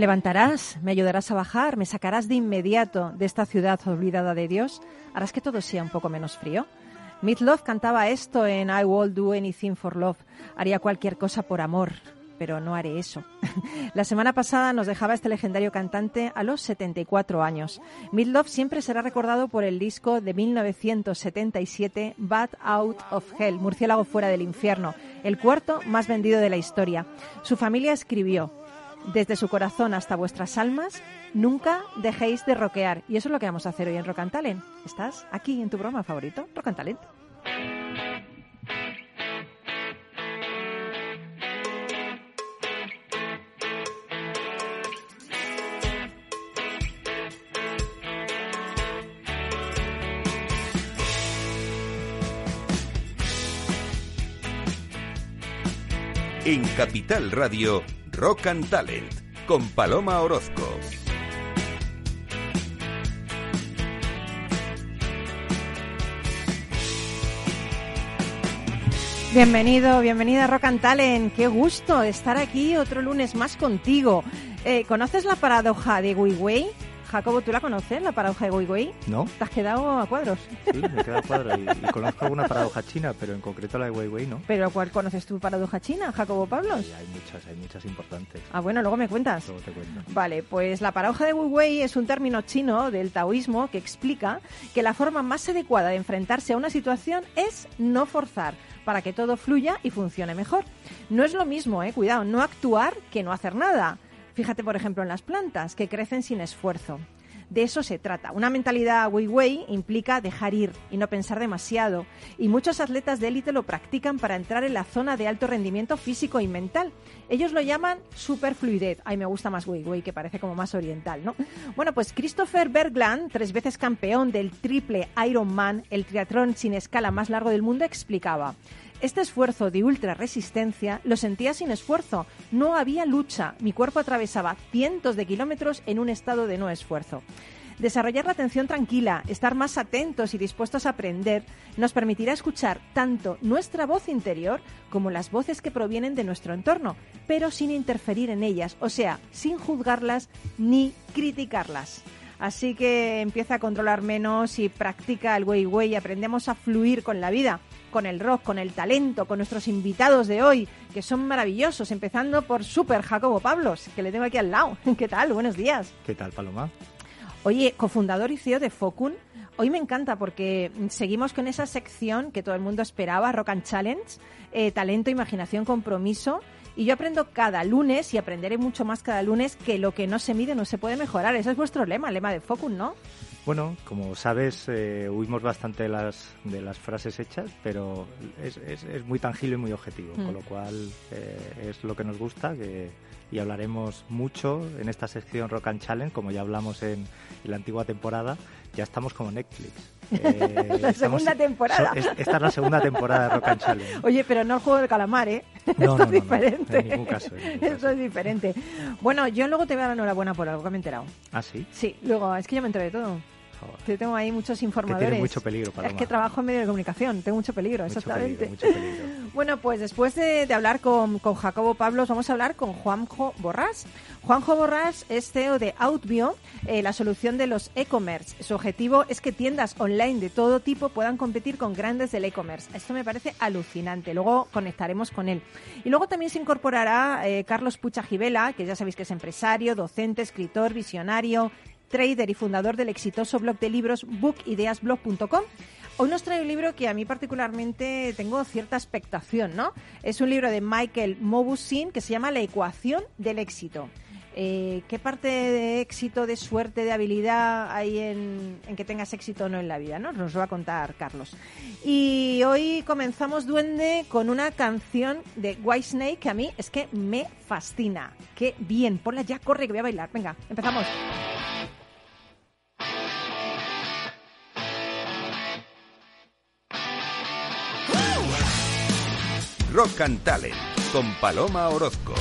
Me levantarás, me ayudarás a bajar, me sacarás de inmediato de esta ciudad olvidada de Dios, harás que todo sea un poco menos frío. Love cantaba esto en I Will Do Anything for Love. Haría cualquier cosa por amor, pero no haré eso. La semana pasada nos dejaba este legendario cantante a los 74 años. Love siempre será recordado por el disco de 1977 Bad Out of Hell, Murciélago fuera del infierno, el cuarto más vendido de la historia. Su familia escribió, desde su corazón hasta vuestras almas, nunca dejéis de rockear. Y eso es lo que vamos a hacer hoy en Rock and Talent. ¿Estás aquí en tu programa favorito, Rock and Talent? En Capital Radio, Rock and Talent, con Paloma Orozco. Bienvenido, bienvenida a Rock and Talent. Qué gusto estar aquí otro lunes más contigo. Eh, ¿Conoces la paradoja de Weiwei? Jacobo, ¿tú la conoces, la paradoja de Weiwei? No. ¿Te has quedado a cuadros? Sí, me queda a cuadros. Y, y, conozco alguna paradoja china, pero en concreto la de Weiwei no. ¿Pero cuál conoces tu paradoja china, Jacobo Pablos? Sí, hay muchas, hay muchas importantes. Ah, bueno, luego me cuentas. Luego te cuento. Vale, pues la paradoja de Weiwei es un término chino del taoísmo que explica que la forma más adecuada de enfrentarse a una situación es no forzar para que todo fluya y funcione mejor. No es lo mismo, eh, cuidado, no actuar que no hacer nada. Fíjate, por ejemplo, en las plantas, que crecen sin esfuerzo. De eso se trata. Una mentalidad Wei Wei implica dejar ir y no pensar demasiado. Y muchos atletas de élite lo practican para entrar en la zona de alto rendimiento físico y mental. Ellos lo llaman superfluidez. Ay, me gusta más Wei Wei, que parece como más oriental, ¿no? Bueno, pues Christopher Bergland, tres veces campeón del triple Ironman, el triatlón sin escala más largo del mundo, explicaba. Este esfuerzo de ultra resistencia lo sentía sin esfuerzo. No había lucha. Mi cuerpo atravesaba cientos de kilómetros en un estado de no esfuerzo. Desarrollar la atención tranquila, estar más atentos y dispuestos a aprender, nos permitirá escuchar tanto nuestra voz interior como las voces que provienen de nuestro entorno, pero sin interferir en ellas, o sea, sin juzgarlas ni criticarlas. Así que empieza a controlar menos y practica el Wei Wei. Aprendemos a fluir con la vida, con el rock, con el talento, con nuestros invitados de hoy, que son maravillosos. Empezando por Super Jacobo Pablos, que le tengo aquí al lado. ¿Qué tal? Buenos días. ¿Qué tal, Paloma? Oye, cofundador y CEO de Focun. Hoy me encanta porque seguimos con esa sección que todo el mundo esperaba, Rock and Challenge, eh, talento, imaginación, compromiso. Y yo aprendo cada lunes y aprenderé mucho más cada lunes que lo que no se mide no se puede mejorar. Ese es vuestro lema, el lema de Focus, ¿no? Bueno, como sabes, eh, huimos bastante de las, de las frases hechas, pero es, es, es muy tangible y muy objetivo, mm. con lo cual eh, es lo que nos gusta que, y hablaremos mucho en esta sección Rock and Challenge, como ya hablamos en, en la antigua temporada, ya estamos como Netflix. Eh, la estamos, segunda temporada. So, esta es la segunda temporada de Rock and Challenge. Oye, pero no el juego del calamar, ¿eh? No, Esto no, es diferente. No, en ningún caso. En ningún Eso caso. es diferente. Bueno, yo luego te voy a dar enhorabuena por algo que me he enterado. ¿Ah, sí? Sí, luego, es que yo me enteré de todo. Yo tengo ahí muchos informadores. tiene mucho peligro, Paloma. Es que trabajo en medio de comunicación, tengo mucho peligro, Mucho exactamente. peligro, mucho peligro. Bueno, pues después de, de hablar con, con Jacobo Pablos, vamos a hablar con Juanjo Borrás. Juanjo Borrás es CEO de Outbio, eh, la solución de los e-commerce. Su objetivo es que tiendas online de todo tipo puedan competir con grandes del e-commerce. Esto me parece alucinante. Luego conectaremos con él. Y luego también se incorporará eh, Carlos Pucha Gibela, que ya sabéis que es empresario, docente, escritor, visionario, trader y fundador del exitoso blog de libros bookideasblog.com. Hoy nos trae un libro que a mí particularmente tengo cierta expectación, ¿no? Es un libro de Michael Mobusin que se llama La ecuación del éxito. Eh, ¿Qué parte de éxito, de suerte, de habilidad hay en, que tengas éxito o no en la vida? ¿no? Nos lo va a contar Carlos. Y hoy comenzamos, Duende, con una canción de Whitesnake que a mí es que me fascina. ¡Qué bien! Ponla ya, corre, que voy a bailar. Venga, empezamos. Rock and Talent con Paloma Orozco.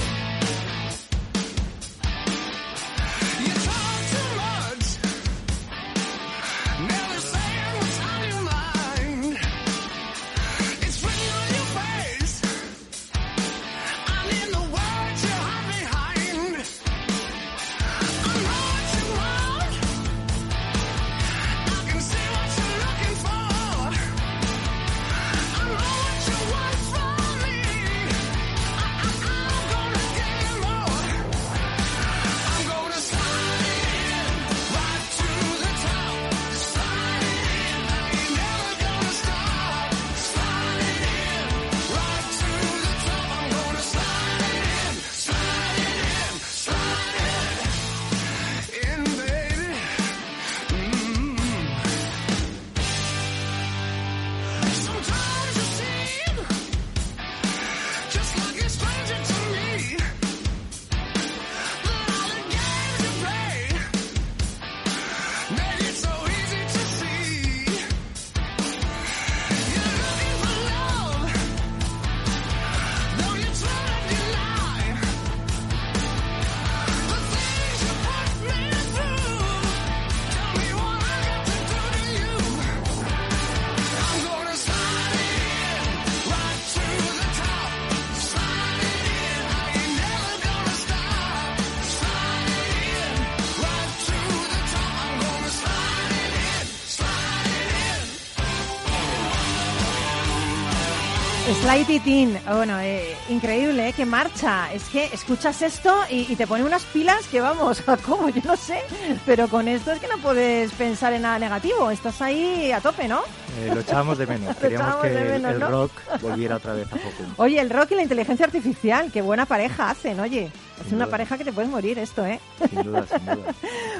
Slide It In. Bueno, eh, increíble, ¿eh? Que marcha. Es que escuchas esto y, y te pone unas pilas que vamos, ¿cómo? Yo no sé. Pero con esto es que no puedes pensar en nada negativo. Estás ahí a tope, ¿no? Eh, lo echábamos de menos. Queríamos que el- rock volviera otra vez a. Oye, el rock y la inteligencia artificial. Qué buena pareja hacen, oye. Es una pareja que te puedes morir esto, ¿eh? Sin duda, sin duda.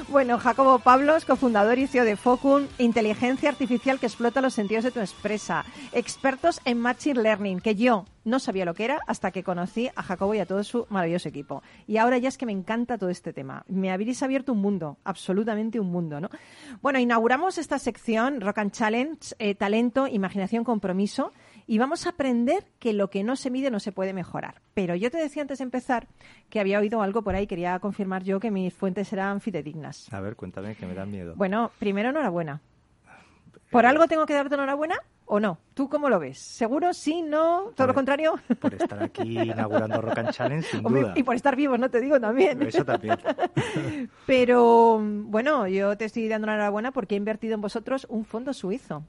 Bueno, Jacobo Pablos, cofundador y CEO de Focun, inteligencia artificial que explota los sentidos de tu empresa. Expertos en Machine Learning, que yo no sabía lo que era hasta que conocí a Jacobo y a todo su maravilloso equipo. Y ahora ya es que me encanta todo este tema. Me habréis abierto un mundo, absolutamente un mundo, ¿no? Bueno, inauguramos esta sección Rock and Challenge, eh, talento, imaginación, compromiso. Y vamos a aprender que lo que no se mide no se puede mejorar. Pero yo te decía antes de empezar que había oído algo por ahí, quería confirmar yo que mis fuentes eran fidedignas. A ver, cuéntame, que me da miedo. Bueno, primero enhorabuena. ¿Por algo tengo que darte enhorabuena o no? ¿Tú cómo lo ves? ¿Seguro? ¿Sí? ¿No? ¿Todo lo contrario? Por estar aquí inaugurando Rock and Challenge, sin Hombre, duda. y por estar vivos, no te digo también. Eso también. Pero bueno, yo te estoy dando enhorabuena porque he invertido en vosotros un fondo suizo.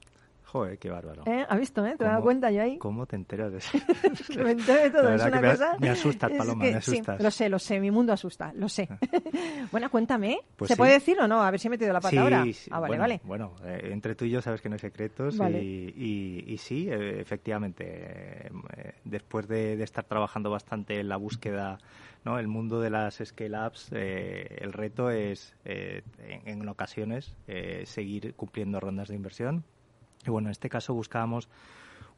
Joder, qué bárbaro. ¿Eh? ¿Has visto? Eh? ¿Te has dado ¿Cómo- cuenta yo ahí? ¿Cómo te enteras de eso? Que me entero de todo. La es una que cosa. me asustas, es Paloma, que- me asustas. Sí, lo sé, lo sé. Mi mundo asusta, lo sé. bueno, cuéntame. Pues ¿Se sí. puede decir o no? A ver si he metido la pata Sí, ahora. sí, Ah, vale, bueno, vale. Bueno, eh, entre tú y yo sabes que no hay secretos Vale. y, y- y sí, eh, efectivamente, eh, eh, después de, de estar trabajando bastante en la búsqueda, ¿no? el mundo de las scale-ups, eh, el reto es, eh, en, en ocasiones, eh, seguir cumpliendo rondas de inversión. Y bueno, en este caso buscábamos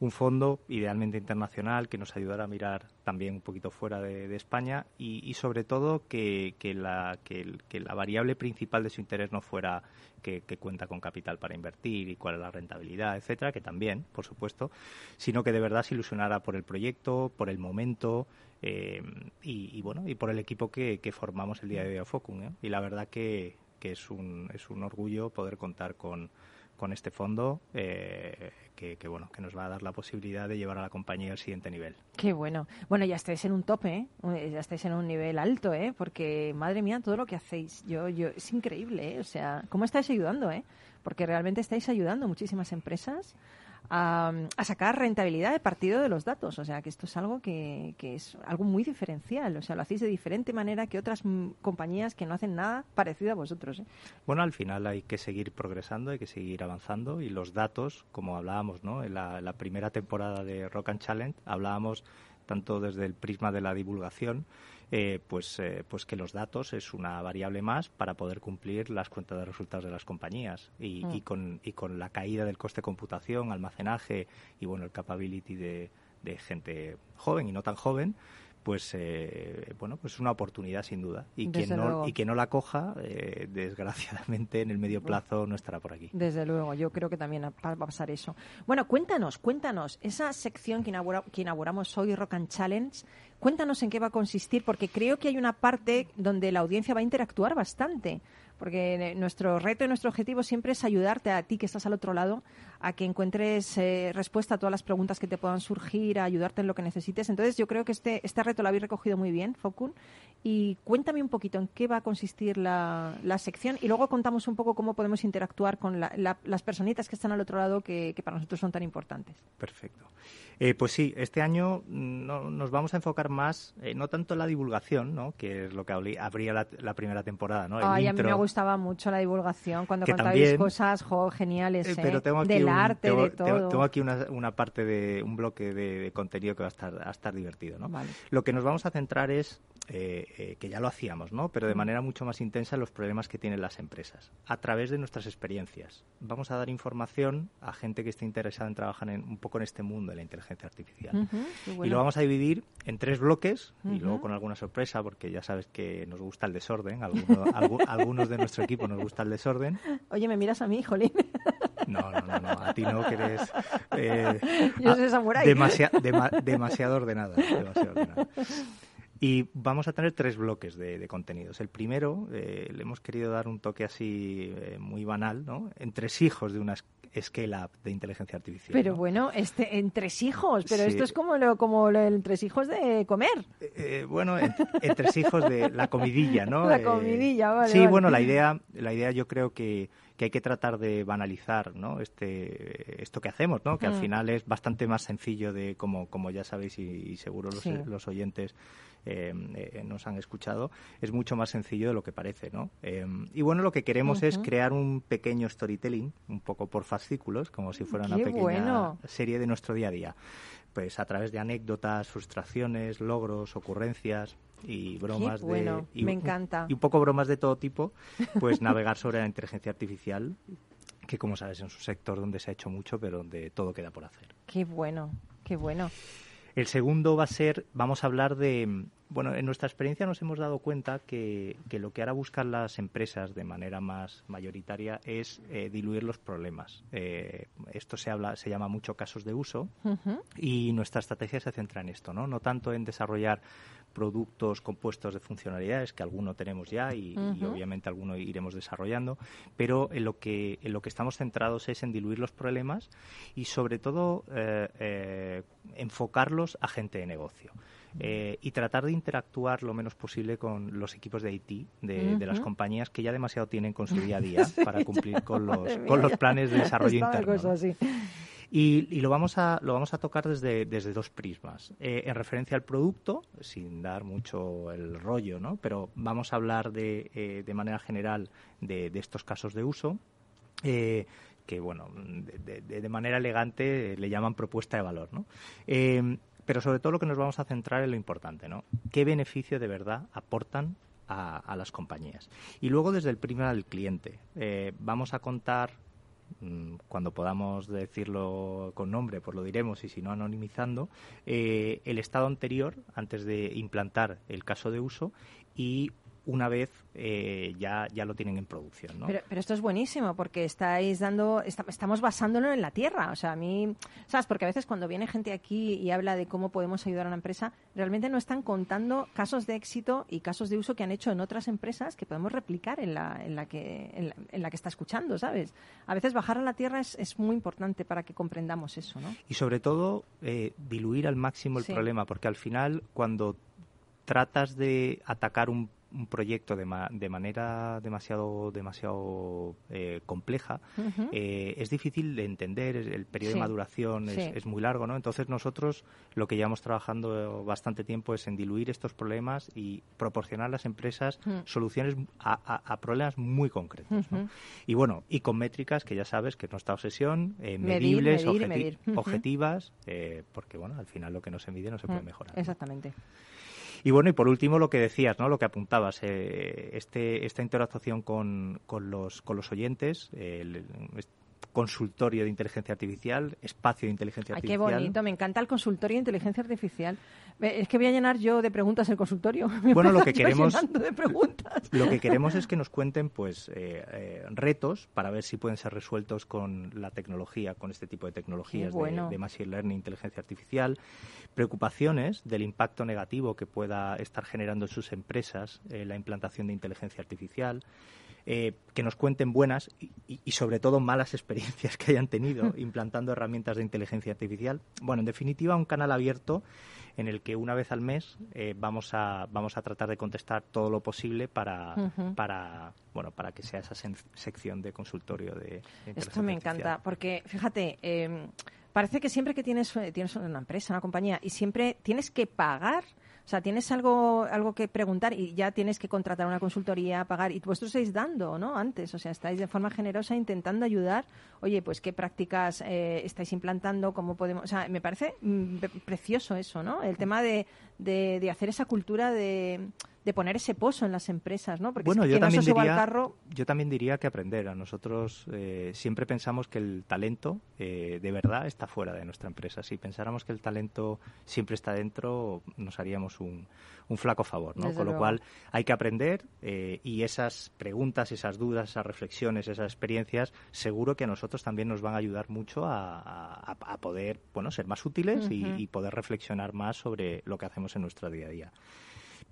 un fondo idealmente internacional que nos ayudara a mirar también un poquito fuera de, España y, y sobre todo que, que la, que, la variable principal de su interés no fuera que, cuenta con capital para invertir y cuál es la rentabilidad, etcétera, que también, por supuesto, sino que de verdad se ilusionara por el proyecto, por el momento eh, y, bueno y por el equipo que, formamos el día de hoy a Focum. ¿eh? Y la verdad que es un, es un orgullo poder contar con, con este fondo eh, que, que, bueno, que nos va a dar la posibilidad de llevar a la compañía al siguiente nivel. Qué bueno. Bueno, ya estáis en un tope, ¿eh? ya estáis en un nivel alto, ¿eh? porque madre mía, todo lo que hacéis, yo, yo, es increíble, ¿eh? o sea, ¿cómo estáis ayudando? ¿eh? Porque realmente estáis ayudando muchísimas empresas a, a, sacar rentabilidad de partido de los datos. O sea, que esto es algo que, que, es algo muy diferencial. O sea, lo hacéis de diferente manera que otras compañías que no hacen nada parecido a vosotros. ¿eh? Bueno, al final hay que seguir progresando, hay que seguir avanzando y los datos, como hablábamos ¿no? en la, la primera temporada de Rock and Challenge, hablábamos tanto desde el prisma de la divulgación, eh, pues, eh, pues que los datos es una variable más para poder cumplir las cuentas de resultados de las compañías y, mm. y, con, y con la caída del coste de computación, almacenaje y bueno el capability de, de gente joven y no tan joven, pues eh, bueno pues es una oportunidad sin duda. Y Desde quien no luego. y quien no la coja eh, desgraciadamente en el medio plazo no estará por aquí. Desde luego yo creo que también va a pasar eso. Bueno cuéntanos cuéntanos esa sección que, inaugura, que inauguramos hoy Rock and Challenge cuéntanos en qué va a consistir porque creo que hay una parte donde la audiencia va a interactuar bastante porque nuestro reto y nuestro objetivo siempre es ayudarte a ti que estás al otro lado a que encuentres eh, respuesta a todas las preguntas que te puedan surgir, a ayudarte en lo que necesites. Entonces, yo creo que este, este reto lo habéis recogido muy bien, Focun. Y cuéntame un poquito en qué va a consistir la, la sección y luego contamos un poco cómo podemos interactuar con la, la, las personitas que están al otro lado que, que para nosotros son tan importantes. Perfecto. Eh, pues sí, este año no, nos vamos a enfocar más, eh, no tanto en la divulgación, ¿no? que es lo que habría la, la primera temporada. ¿no? El Ay, intro, a mí me gustaba mucho la divulgación, cuando contabais también, cosas jo, geniales, pero tengo aquí del un, arte, tengo, de todo. Tengo, aquí una, una, parte de un bloque de, de, contenido que va a estar, a estar divertido. ¿no? Vale. Lo que nos vamos a centrar es, eh, que ya lo hacíamos, ¿no? pero de manera mucho más intensa, en los problemas que tienen las empresas, a través de nuestras experiencias. Vamos a dar información a gente que esté interesada en trabajar en, un poco en este mundo de la inteligencia artificial. Uh -huh, bueno. Y lo vamos a dividir en tres bloques uh -huh. y luego con alguna sorpresa, porque ya sabes que nos gusta el desorden. Alguno, algu, algunos de nuestro equipo nos gusta el desorden. Oye, me miras a mí, Jolín. No, no, no, no, a ti no, que eres. Eh, Yo soy samurái. Demasi dema demasiado ordenada. Demasiado ordenada. Y vamos a tener tres bloques de, de contenidos. El primero, eh, le hemos querido dar un toque así eh, muy banal, ¿no? Entresijos de una scale-up de inteligencia artificial. Pero ¿no? bueno, este, entresijos, pero sí. esto es como lo, como lo, el entresijos de comer. Eh, bueno, ent entresijos de la comidilla, ¿no? La comidilla, vale. Sí, vale. bueno, la idea, la idea yo creo que que hay que tratar de banalizar ¿no? este, esto que hacemos, ¿no? que mm. al final es bastante más sencillo de, como, como ya sabéis y, y seguro los, sí. los oyentes eh, eh, nos han escuchado, es mucho más sencillo de lo que parece. ¿no? Eh, y bueno, lo que queremos uh -huh. es crear un pequeño storytelling, un poco por fascículos, como si fuera Qué una pequeña bueno. serie de nuestro día a día. Pues a través de anécdotas, frustraciones, logros, ocurrencias, y bromas Qué bueno, de y, me encanta. y un poco bromas de todo tipo pues navegar sobre la inteligencia artificial que como sabes es un sector donde se ha hecho mucho pero donde todo queda por hacer. Qué bueno qué bueno. El segundo va a ser vamos a hablar de bueno en nuestra experiencia nos hemos dado cuenta que, que lo que ahora buscan las empresas de manera más mayoritaria es eh, diluir los problemas eh, esto se habla se llama mucho casos de uso uh -huh. y nuestra estrategia se centra en esto no no tanto en desarrollar productos compuestos de funcionalidades que alguno tenemos ya y, uh -huh. y, obviamente alguno iremos desarrollando, pero en lo que en lo que estamos centrados es en diluir los problemas y sobre todo eh, eh, enfocarlos a gente de negocio. Eh, y tratar de interactuar lo menos posible con los equipos de IT de, uh -huh. de las compañías que ya demasiado tienen con su día a día sí. para cumplir con los, con los planes de desarrollo interno. Y, lo, vamos a, lo vamos a tocar desde, desde dos prismas. Eh, en referencia al producto, sin dar mucho el rollo, ¿no? pero vamos a hablar de, eh, de manera general de, de, estos casos de uso. Eh, que, bueno, de, manera elegante le llaman propuesta de valor, ¿no? pero sobre todo lo que nos vamos a centrar en lo importante, ¿no? ¿Qué beneficio de verdad aportan a, a las compañías? Y luego desde el prisma del cliente. vamos a contar cuando podamos decirlo con nombre, pues lo diremos y si no anonimizando, eh, el estado anterior, antes de implantar el caso de uso y una vez eh, ya, ya lo tienen en producción. ¿no? Pero, pero esto es buenísimo porque estáis dando, esta- estamos basándolo en la tierra. O sea, a mí, ¿sabes? Porque a veces cuando viene gente aquí y habla de cómo podemos ayudar a una empresa, realmente no están contando casos de éxito y casos de uso que han hecho en otras empresas que podemos replicar en la, en la, que, en la, en la que está escuchando, ¿sabes? A veces bajar a la tierra es, es muy importante para que comprendamos eso, ¿no? Y sobre todo, eh, diluir al máximo el Sí. problema, porque al final, cuando tratas de atacar un, un proyecto de, ma- de manera demasiado, demasiado eh, compleja, eh, es difícil de entender, el periodo Sí. de maduración es, Sí. es muy largo, ¿no? Entonces nosotros lo que llevamos trabajando bastante tiempo es en diluir estos problemas y proporcionar a las empresas Mm. soluciones a, a- a problemas muy concretos. Y bueno, y con métricas que ya sabes que es nuestra obsesión, eh, Medir, medibles, medir objeti- medir. Objetivas, eh, porque bueno, al final lo que no se mide no se puede Mm, mejorar. ¿no? Y bueno, y por último lo que decías, ¿no? Lo que apuntabas, eh, este, esta interactuación con, con los, con los oyentes, el consultorio de inteligencia artificial, espacio de inteligencia Ay, qué artificial. bonito, me encanta el consultorio de inteligencia artificial. Es que voy a llenar yo de preguntas el consultorio. Me Bueno, lo que queremos- llenando de preguntas. Lo que queremos es que nos cuenten pues eh, eh, retos para ver si pueden ser resueltos con la tecnología, con este tipo de tecnologías de, machine learning, inteligencia artificial, preocupaciones del impacto negativo que pueda estar generando en sus empresas eh, la implantación de inteligencia artificial. Eh, que nos cuenten buenas y, y- y sobre todo malas experiencias que hayan tenido implantando herramientas de inteligencia artificial. Bueno, en definitiva, un canal abierto en el que una vez al mes eh, vamos a vamos a tratar de contestar todo lo posible para para bueno para que sea esa sección de consultorio de, de Esto me artificial. encanta, porque fíjate, eh, parece que siempre que tienes, eh, tienes una empresa, una compañía, y siempre tienes que pagar, o sea, tienes algo, algo que preguntar y ya tienes que contratar una consultoría, pagar, y vosotros estáis dando, ¿no? Antes, o sea, estáis de forma generosa intentando ayudar, oye, pues qué prácticas eh, estáis implantando, cómo podemos, o sea, me parece mm, pre- precioso eso, ¿no? El tema de, de, de hacer esa cultura de, de poner ese pozo en las empresas, ¿no? Porque Bueno, si yo quien no se también suba al diría, carro, yo también diría que aprender. A nosotros eh, siempre pensamos que el talento eh, de verdad está fuera de nuestra empresa. Si pensáramos que el talento siempre está dentro, nos haríamos un, un flaco favor. ¿no? Desde Con lo cual hay que aprender eh, y esas preguntas, esas dudas, esas reflexiones, esas experiencias, seguro que a nosotros también nos van a ayudar mucho a, a- a poder bueno, ser más útiles y poder reflexionar más sobre lo que hacemos en nuestro día a día.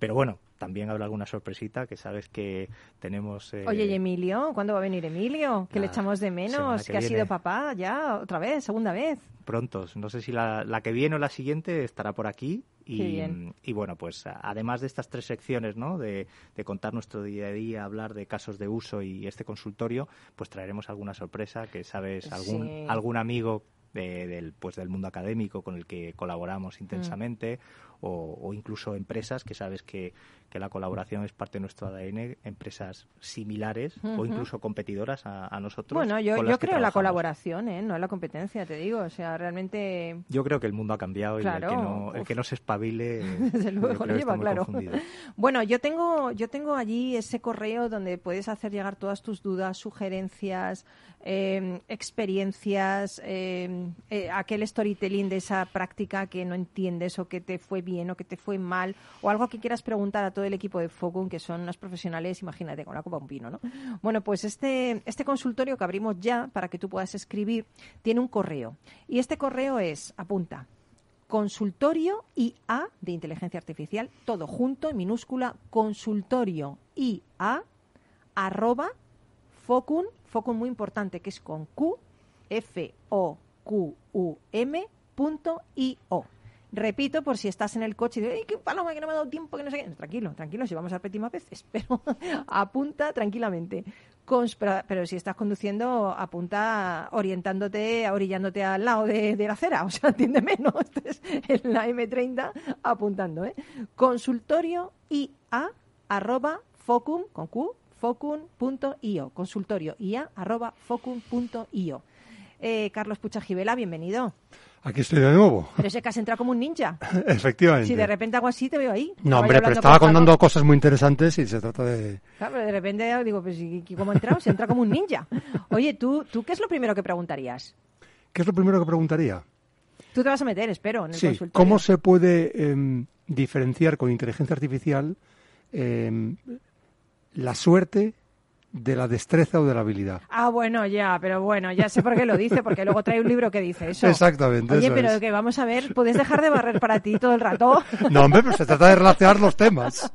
Pero bueno, también habrá alguna sorpresita que sabes que tenemos. eh, Oye, ¿y Emilio? ¿Cuándo va a venir Emilio? Que le nada, echamos de menos, que que, ha sido papá ya, otra vez, segunda vez. prontos. No sé si la, la que viene o la siguiente estará por aquí. Y, bueno, pues además de estas tres secciones, ¿no? De, de contar nuestro día a día, hablar de casos de uso y este consultorio, pues traeremos alguna sorpresa que sabes, algún, Sí. algún amigo de- del, pues del mundo académico con el que colaboramos Mm. O, o incluso empresas que sabes que, que la colaboración es parte de nuestro ADN, empresas similares o Ujú. incluso competidoras a, a nosotros. Bueno, yo, yo creo en la trabajamos. colaboración, ¿eh? no en la competencia, te digo. O sea, realmente Yo creo que el mundo ha cambiado y el Claro, que no, el que no se espabile. Desde luego, lo lleva claro. confundido. Bueno, yo tengo, yo tengo allí ese correo donde puedes hacer llegar todas tus dudas, sugerencias, eh, experiencias, eh, eh, aquel storytelling de esa práctica que no entiendes o que te fue bien o que te fue mal o algo que quieras preguntar a todo el equipo de Focum, que son unos profesionales, imagínate, con la copa un pino, ¿no? Bueno, pues este, este consultorio que abrimos ya para que tú puedas escribir tiene un correo y este correo es, apunta, consultorio IA de inteligencia artificial, todo junto en minúscula, consultorio IA arroba focun, focun muy importante, que es con Q, F O Q U M punto I O. Repito, por si estás en el coche y dices, ¡ay, qué paloma, que no me ha dado tiempo, que no sé qué! Tranquilo, tranquilo, si vamos a repetir más veces, pero apunta tranquilamente. Cons- pero, si estás conduciendo, apunta orientándote, orillándote al lado de, la acera, o sea, entiéndeme, no estés en la M30 apuntando, ¿eh? Consultorio IA arroba focum, con Q, focum.io, consultorio IA arroba focum.io. Eh, Carlos Puchajivela, bienvenido. Aquí estoy de nuevo, Pero sé que has entrado como un ninja. efectivamente. Si de repente hago así, te veo ahí. no, hombre, pero estaba con contando cosas muy interesantes y se trata de... Claro, pero de repente digo, pues ¿y y cómo ha entrado? Se entra como un ninja. Oye, ¿tú, ¿tú qué es lo primero que preguntarías? ¿Qué es lo primero que preguntaría? Tú te vas a meter, espero, en el Sí, consultorio. ¿cómo se puede em, diferenciar con inteligencia artificial em, la suerte de la destreza o de la habilidad. Ah, bueno, ya, pero bueno, ya sé por qué lo dice, porque luego trae un libro que dice eso. Exactamente, Oye, eso pero es. que vamos a ver, ¿puedes dejar de barrer para ti todo el rato? No, hombre, pero se trata de relacionar los temas.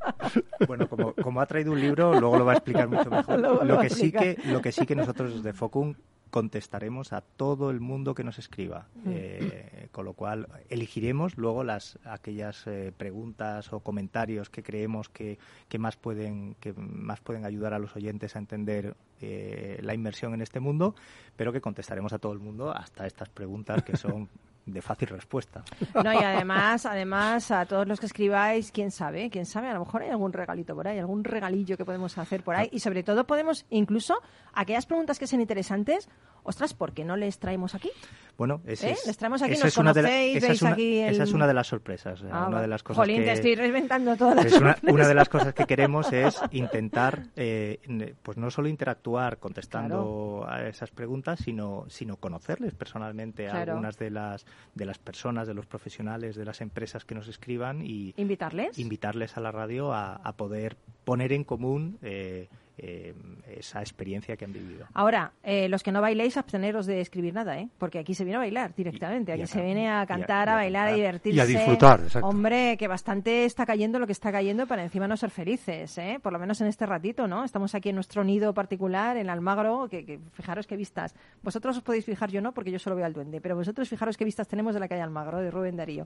Bueno, como, como ha traído un libro, luego lo va a explicar mucho mejor. Lo que, sí que, lo que sí que nosotros desde Focum contestaremos a todo el mundo que nos escriba. Mm. Eh, con lo cual, elegiremos luego las aquellas eh, preguntas o comentarios que creemos que, que más pueden que más pueden ayudar a los oyentes a entender eh, la inmersión en este mundo, pero que contestaremos a todo el mundo hasta estas preguntas que son de fácil respuesta. No, y además, además, a todos los que escribáis, quién sabe, quién sabe, a lo mejor hay algún regalito por ahí, algún regalillo que podemos hacer por ahí. Y sobre todo podemos, incluso, aquellas preguntas que sean interesantes, ostras, ¿por qué no les traemos aquí? Bueno, ese ¿Eh? es, Les traemos aquí, esa nos es una de la- conocéis, esa es una- aquí el- esa es una de las sorpresas. Ah, una de las cosas Jolín, que, te estoy reventando todas las es una, de las cosas que queremos es intentar, eh, pues no solo interactuar contestando a esas preguntas, sino, sino conocerles personalmente a Claro. algunas de las, de las personas, de los profesionales, de las empresas que nos escriban y ¿Invitarles? invitarles a la radio a, a poder poner en común eh, eh, esa experiencia que han vivido. Ahora, eh, los que no bailéis, absteneros de escribir nada, ¿eh? Porque aquí se viene a bailar directamente. Y- y Aquí a se viene a cantar, a, a bailar, a divertirse. Y a disfrutar, exacto. Hombre, que bastante está cayendo lo que está cayendo para encima no ser felices, ¿eh? Por lo menos en este ratito, ¿no? Estamos aquí en nuestro nido particular, en Almagro, que, que fijaros qué vistas. Vosotros os podéis fijar, yo no, porque yo solo veo al duende, pero vosotros fijaros qué vistas tenemos de la calle Almagro, de Rubén Darío.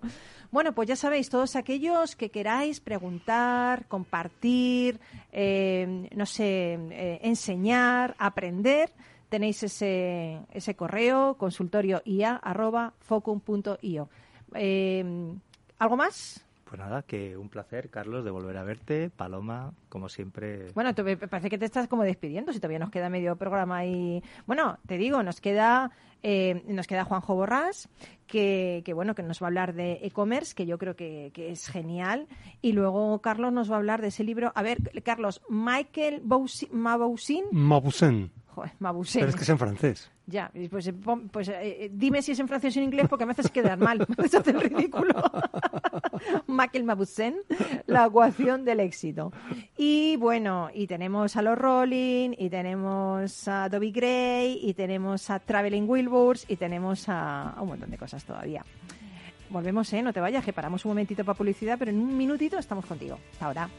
Bueno, pues ya sabéis, todos aquellos que queráis preguntar, compartir, eh, no sé, eh, enseñar, aprender, tenéis ese, ese correo, consultorio Eh, ¿Algo más? Pues nada, que un placer, Carlos, de volver a verte. Paloma, como siempre. Bueno, me parece que te estás como despidiendo, si todavía nos queda medio programa ahí. Bueno, te digo, nos queda eh, nos queda Juanjo Borrás, que, que, bueno, que nos va a hablar de e-commerce, que yo creo que, que es genial. Y luego Carlos nos va a hablar de ese libro. A ver, Carlos, Michael Bousi- Mabousin. Mabusen. Joder, Mabousin. Pero es que es en francés. Ya, pues, eh, pues eh, eh, dime si es en francés o en inglés porque me haces quedar mal, me haces el ridículo. Michael Maboussen, la ecuación del éxito. Y bueno, y tenemos a los Rolling, y tenemos a Dobby Gray, y tenemos a Traveling Wilburys, y tenemos a, a un montón de cosas todavía. Volvemos, ¿eh? No te vayas, que paramos un momentito para publicidad, pero en un minutito estamos contigo. Hasta ahora.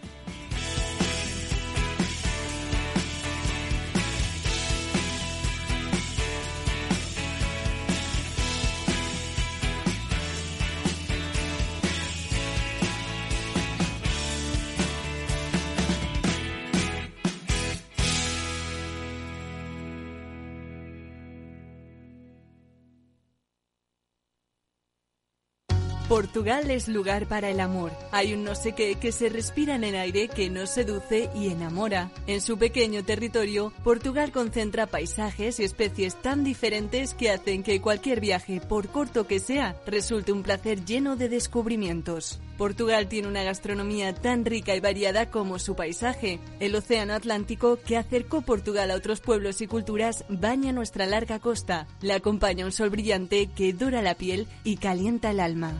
Portugal es lugar para el amor. Hay un no sé qué que se respira en el aire que nos seduce y enamora. En su pequeño territorio, Portugal concentra paisajes y especies tan diferentes que hacen que cualquier viaje, por corto que sea, resulte un placer lleno de descubrimientos. Portugal tiene una gastronomía tan rica y variada como su paisaje. El Océano Atlántico, que acercó Portugal a otros pueblos y culturas, baña nuestra larga costa. Le acompaña un sol brillante que dora la piel y calienta el alma.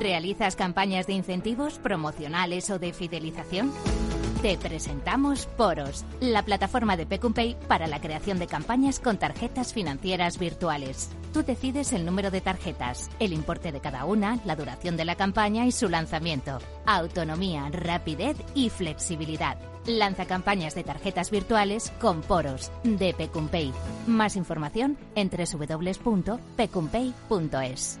¿Realizas campañas de incentivos, promocionales o de fidelización? Te presentamos Poros, la plataforma de Pecumpay para la creación de campañas con tarjetas financieras virtuales. Tú decides el número de tarjetas, el importe de cada una, la duración de la campaña y su lanzamiento. Autonomía, rapidez y flexibilidad. Lanza campañas de tarjetas virtuales con Poros de Pecumpay. Más información en www.pecumpay.es.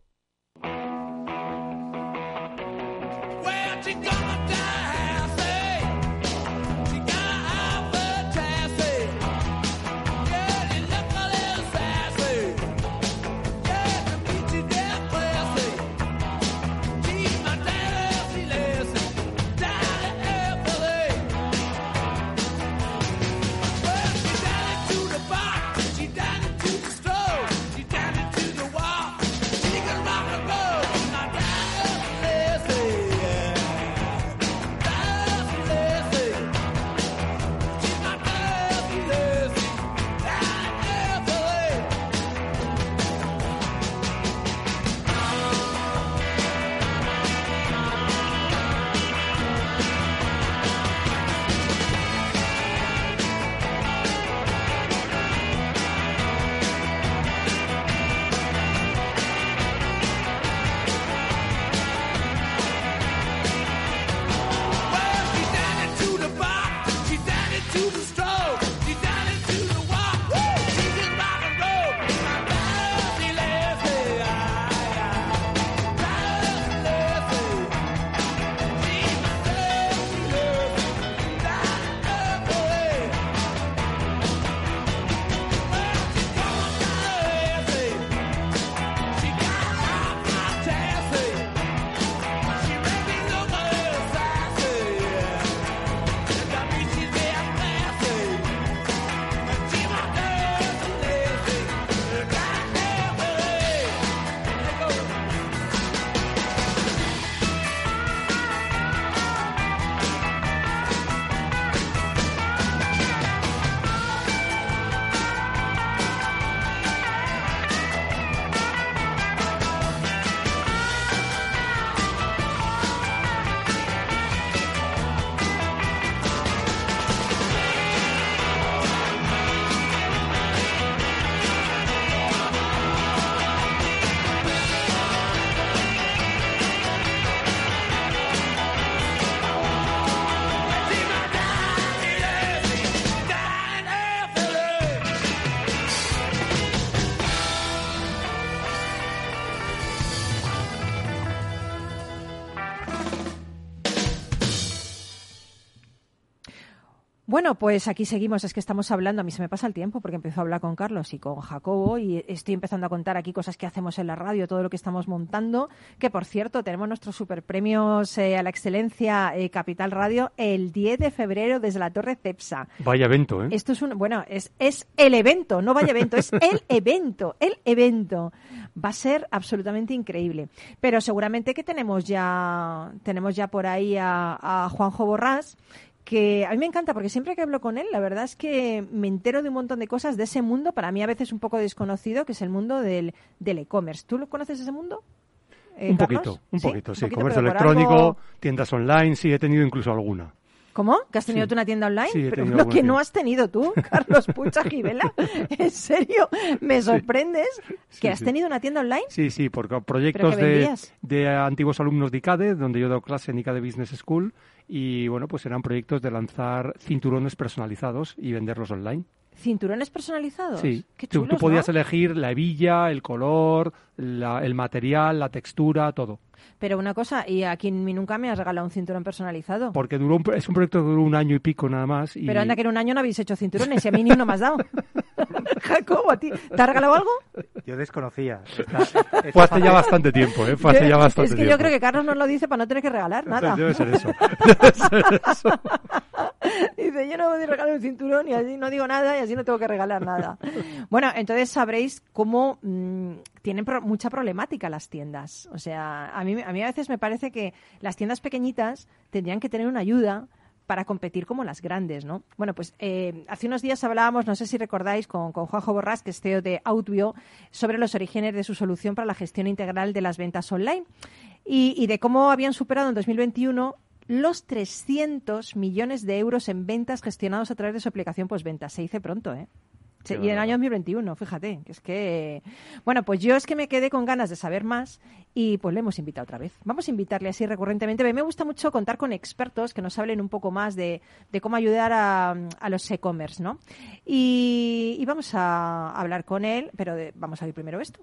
Bueno, pues aquí seguimos. Es que estamos hablando, a mí se me pasa el tiempo porque empiezo a hablar con Carlos y con Jacobo y estoy empezando a contar aquí cosas que hacemos en la radio, todo lo que estamos montando. Que por cierto, tenemos nuestros superpremios eh, a la excelencia eh, Capital Radio el 10 de febrero desde la Torre Cepsa. Vaya evento, ¿eh? Esto es un, bueno, es, es el evento, no vaya evento, es el evento, el evento. Va a ser absolutamente increíble. Pero seguramente que tenemos ya, tenemos ya por ahí a, a Juanjo Borrás, que a mí me encanta porque siempre que hablo con él, la verdad es que me entero de un montón de cosas de ese mundo, para mí a veces un poco desconocido, que es el mundo del del e-commerce. ¿Tú lo conoces ese mundo? eh, un Carlos? poquito, un poquito, sí. poquito, Comercio electrónico, algo- tiendas online, sí, he tenido incluso alguna. ¿Cómo? ¿Que has tenido Sí. tú una tienda online? Sí, he Pero lo que no has tenido tú, Carlos Pucha Gibela. ¿En serio? ¿Me sorprendes Sí, que has tenido una tienda online? Sí, sí, porque proyectos de, de antiguos alumnos de ICADE, donde yo doy clase en ICADE Business School, y bueno, pues eran proyectos de lanzar cinturones personalizados y venderlos online. ¿Cinturones personalizados? Sí, Qué tú, chulos, tú podías ¿no? elegir la hebilla, el color, la- el material, la textura, todo. Pero una cosa, y aquí en mí nunca me has regalado un cinturón personalizado. Porque duró un- es un proyecto que duró un año y pico nada más. Y Pero anda que en un año no habéis hecho cinturones y a mí ni uno me has dado. Jacobo, ¿a ti? ¿te ha regalado algo? Yo desconocía. Fue hace ya bastante tiempo, ¿eh? Fue hace ya bastante es que tiempo. yo creo que Carlos nos lo dice para no tener que regalar nada. Debe ser eso. Debe ser eso. Dice, yo no voy a regalar un cinturón y así no digo nada y así no tengo que regalar nada. Bueno, entonces sabréis cómo mm, tienen pro- mucha problemática las tiendas. O sea, a mí, a mí a veces me parece que las tiendas pequeñitas tendrían que tener una ayuda para competir como las grandes, ¿no? Bueno, pues eh, hace unos días hablábamos, no sé si recordáis, con, con Juanjo Borrás, que es CEO de Outbio, sobre los orígenes de su solución para la gestión integral de las ventas online y, y de cómo habían superado en 2021 los 300 millones de euros en ventas gestionados a través de su aplicación postventa. Se dice pronto, ¿eh? Sí, y en el año 2021, fíjate, que es que... Bueno, pues yo es que me quedé con ganas de saber más y pues le hemos invitado otra vez. Vamos a invitarle así recurrentemente. Me gusta mucho contar con expertos que nos hablen un poco más de, de cómo ayudar a, a los e-commerce, ¿no? Y, y vamos a hablar con él, pero de- vamos a ver primero esto.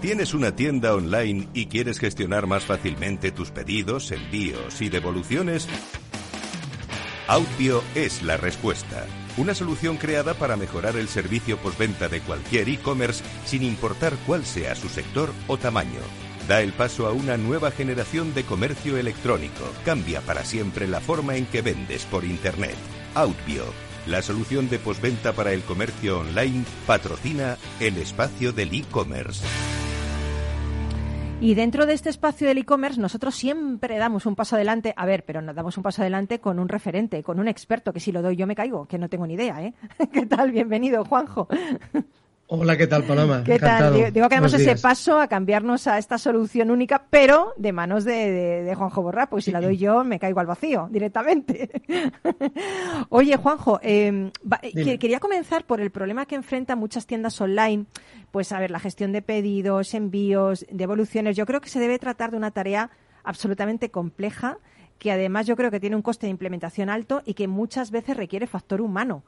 ¿Tienes una tienda online y quieres gestionar más fácilmente tus pedidos, envíos y devoluciones? Outbio es la respuesta. Una solución creada para mejorar el servicio postventa de cualquier e-commerce sin importar cuál sea su sector o tamaño. Da el paso a una nueva generación de comercio electrónico. Cambia para siempre la forma en que vendes por Internet. Outbio, la solución de postventa para el comercio online, patrocina el espacio del e-commerce. Y dentro de este espacio del e-commerce, nosotros siempre damos un paso adelante. A ver, pero nos damos un paso adelante con un referente, con un experto, que si lo doy yo me caigo, que no tengo ni idea, ¿eh? ¿Qué tal? Bienvenido, Juanjo. Hola, ¿qué tal, Paloma? ¿Qué tal? Encantado. Digo, digo que damos ese paso a cambiarnos a esta solución única, pero de manos de, de- de Juanjo Borra, pues si la doy yo me caigo al vacío directamente. Oye, Juanjo, eh, Dime. que- quería comenzar por el problema que enfrentan muchas tiendas online. Pues a ver, la gestión de pedidos, envíos, devoluciones. Yo creo que se debe tratar de una tarea absolutamente compleja que además yo creo que tiene un coste de implementación alto y que muchas veces requiere factor humano.